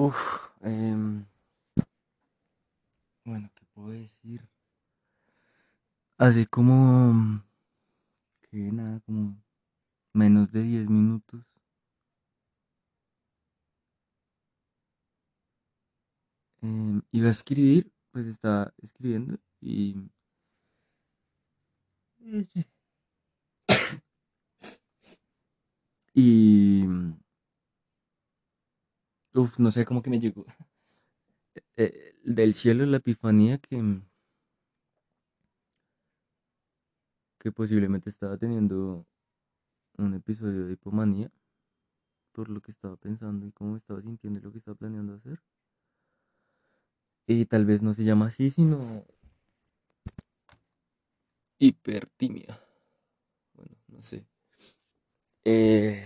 Uf, em, bueno, ¿qué puedo decir? Hace como, que nada, como menos de 10 minutos. em, iba a escribir, pues estaba escribiendo y... Y... Uf, no sé, cómo que me llegó. eh, del cielo la epifanía que, que posiblemente estaba teniendo un episodio de hipomanía por lo que estaba pensando y cómo estaba sintiendo y lo que estaba planeando hacer. Y tal vez no se llama así, sino hipertimia. Bueno, no sé. Eh,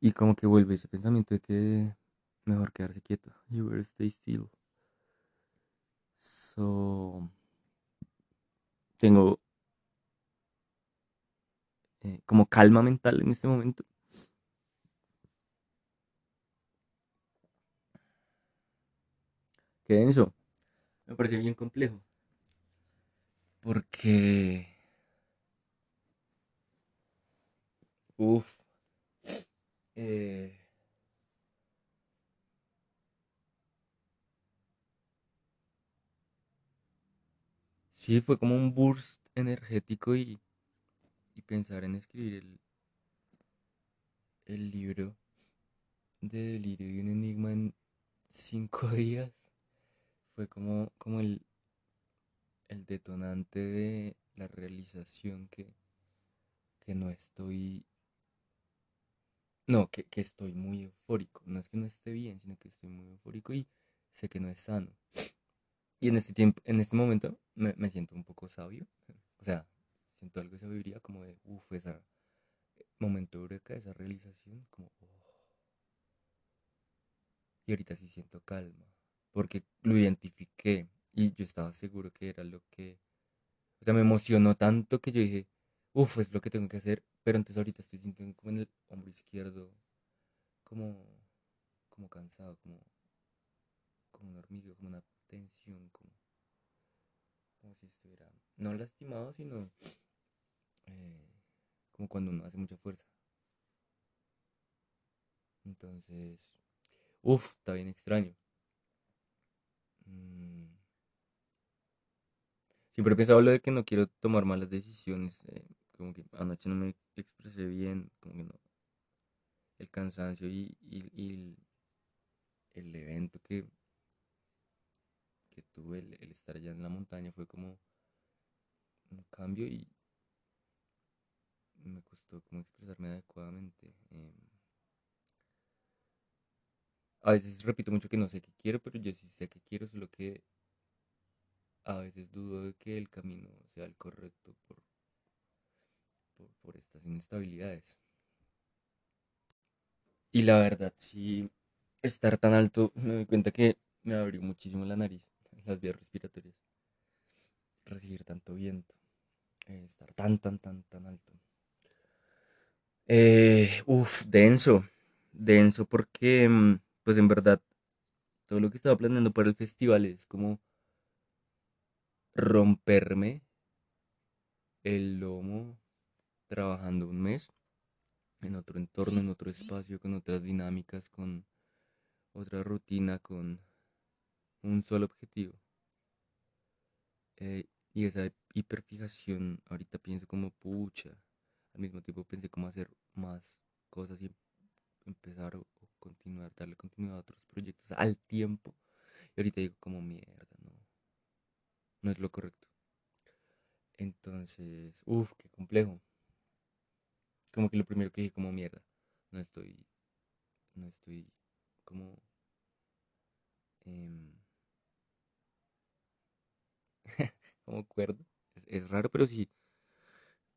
y como que vuelve ese pensamiento de que mejor quedarse quieto. You better stay still. So, tengo eh, como calma mental en este momento. Qué denso. Me parece bien complejo. Porque, uff, eh, sí, fue como un burst energético y, y pensar en escribir el, el libro de Delirio y un enigma en cinco días fue como, como el, el detonante de la realización que, que no estoy, no, que, que estoy muy eufórico. No es que no esté bien, sino que estoy muy eufórico y sé que no es sano. Y en este tiempo, en este momento me, me siento un poco sabio. O sea, siento algo de sabiduría como de, uff, ese momento eureka, esa realización, como, oh. Y ahorita sí siento calma, porque lo identifiqué y yo estaba seguro que era lo que, o sea, me emocionó tanto que yo dije, uff, es lo que tengo que hacer, pero entonces ahorita estoy sintiendo como en el hombro izquierdo, como, como cansado, como, como un hormigueo, como una tensión, como, como si estuviera, no lastimado, sino eh, como cuando uno hace mucha fuerza. Entonces, uff, está bien extraño. Mm, Siempre he pensado lo de que no quiero tomar malas decisiones. eh, como que anoche no me expresé bien, como que no. El cansancio y, el, el evento que, que tuve, el, el estar allá en la montaña, fue como un cambio y me costó como expresarme adecuadamente. em. a veces repito mucho que no sé qué quiero, pero yo sí sé qué quiero, solo que a veces dudo de que el camino sea el correcto por, por, estas inestabilidades. Y la verdad, sí, estar tan alto, me doy cuenta que me abrió muchísimo la nariz, las vías respiratorias, recibir tanto viento, eh, estar tan, tan, tan, tan alto. Eh, denso, denso porque, mm, pues en verdad, todo lo que estaba planeando para el festival es como romperme el lomo trabajando un mes en otro entorno, en otro espacio, con otras dinámicas, con otra rutina, con un solo objetivo. Eh, y esa hiperfijación, ahorita pienso como pucha, al mismo tiempo pensé cómo hacer más cosas y em- empezar o, o continuar, darle continuidad a otros proyectos al tiempo. Y ahorita digo como mierda, no, no es lo correcto. Entonces, uff, qué complejo. Como que lo primero que dije como mierda, no estoy, no estoy como, em, como cuerdo. Es, raro, pero sí,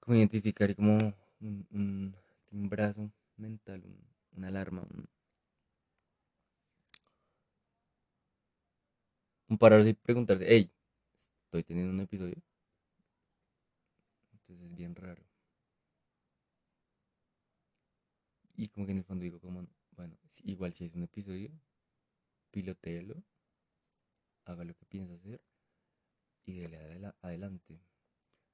como identificar como un, un timbrazo mental, un- una alarma, un, un pararse y preguntarse, hey, estoy teniendo un episodio. Entonces es bien raro. Y como que en el fondo digo como, bueno, igual si es un episodio, pilotéelo, haga lo que piensa hacer y dele adela- adelante.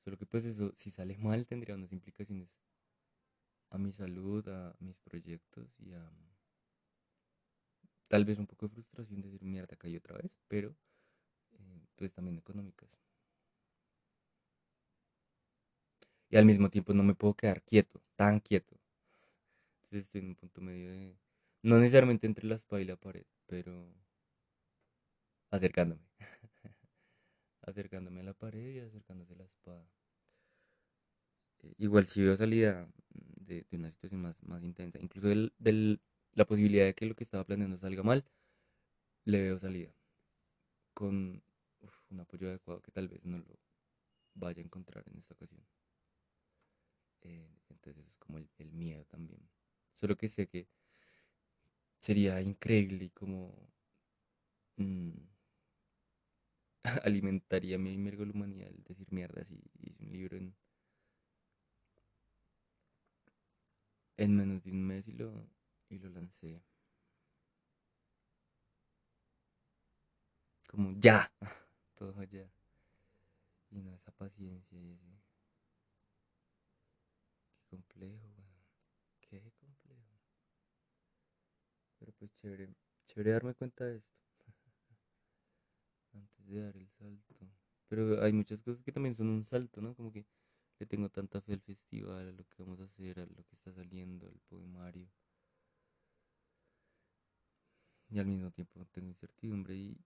Solo que pues eso, si sale mal, tendría unas implicaciones a mi salud, a mis proyectos y a tal vez un poco de frustración de decir mierda caí otra vez, pero eh, pues también económicas. Y al mismo tiempo no me puedo quedar quieto, tan quieto. Entonces estoy en un punto medio de, no necesariamente entre la espada y la pared, pero acercándome, acercándome a la pared y acercándose a la espada. Eh, igual si veo salida mm, de, una situación más, más intensa, incluso del, del- la posibilidad de que lo que estaba planeando salga mal, le veo salida, con un apoyo adecuado que tal vez no lo vaya a encontrar en esta ocasión. Eh, entonces es como el, el miedo también. Solo que sé que sería increíble y como mm, alimentaría mi mergolomanía el decir mierdas y hice un libro en, en menos de un mes y lo, y lo lancé como ya, todo ya. Y no esa paciencia y ese, qué complejo, weón, qué complejo. Pero pues chévere, chévere darme cuenta de esto antes de dar el salto. Pero hay muchas cosas que también son un salto, ¿no? Como que le tengo tanta fe al festival, a lo que vamos a hacer, a lo que está saliendo, al poemario. Y al mismo tiempo tengo incertidumbre y,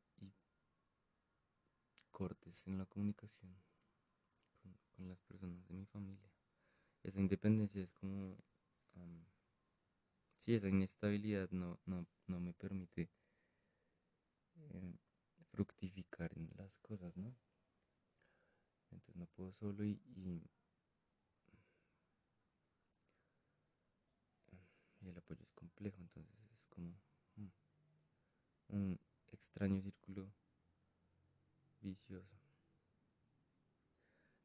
cortes en la comunicación con, las personas de mi familia. Esa independencia es como... sí, esa inestabilidad no, no, no me permite eh, fructificar en las cosas, ¿no? Entonces no puedo solo y, y, el apoyo es complejo, entonces es como mm, un extraño círculo vicioso.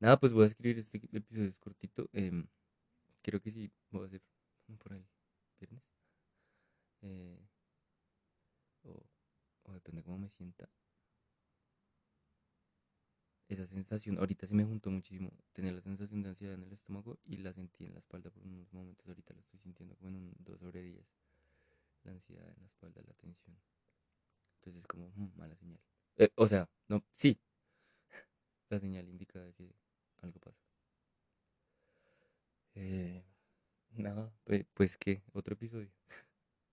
Nada, pues voy a escribir este episodio, es cortito. em, creo que sí, voy a hacer por el viernes. eh, o, o depende cómo me sienta. Esa sensación, ahorita se me juntó muchísimo. Tenía la sensación de ansiedad en el estómago y la sentí en la espalda por unos momentos. Ahorita la estoy sintiendo como en un 2 sobre 10. La ansiedad en la espalda, la tensión. Entonces es como mm, mala señal. Eh, o sea, no, sí, la señal indica de que algo pasa. Eh, nada, pues, pues qué, otro episodio.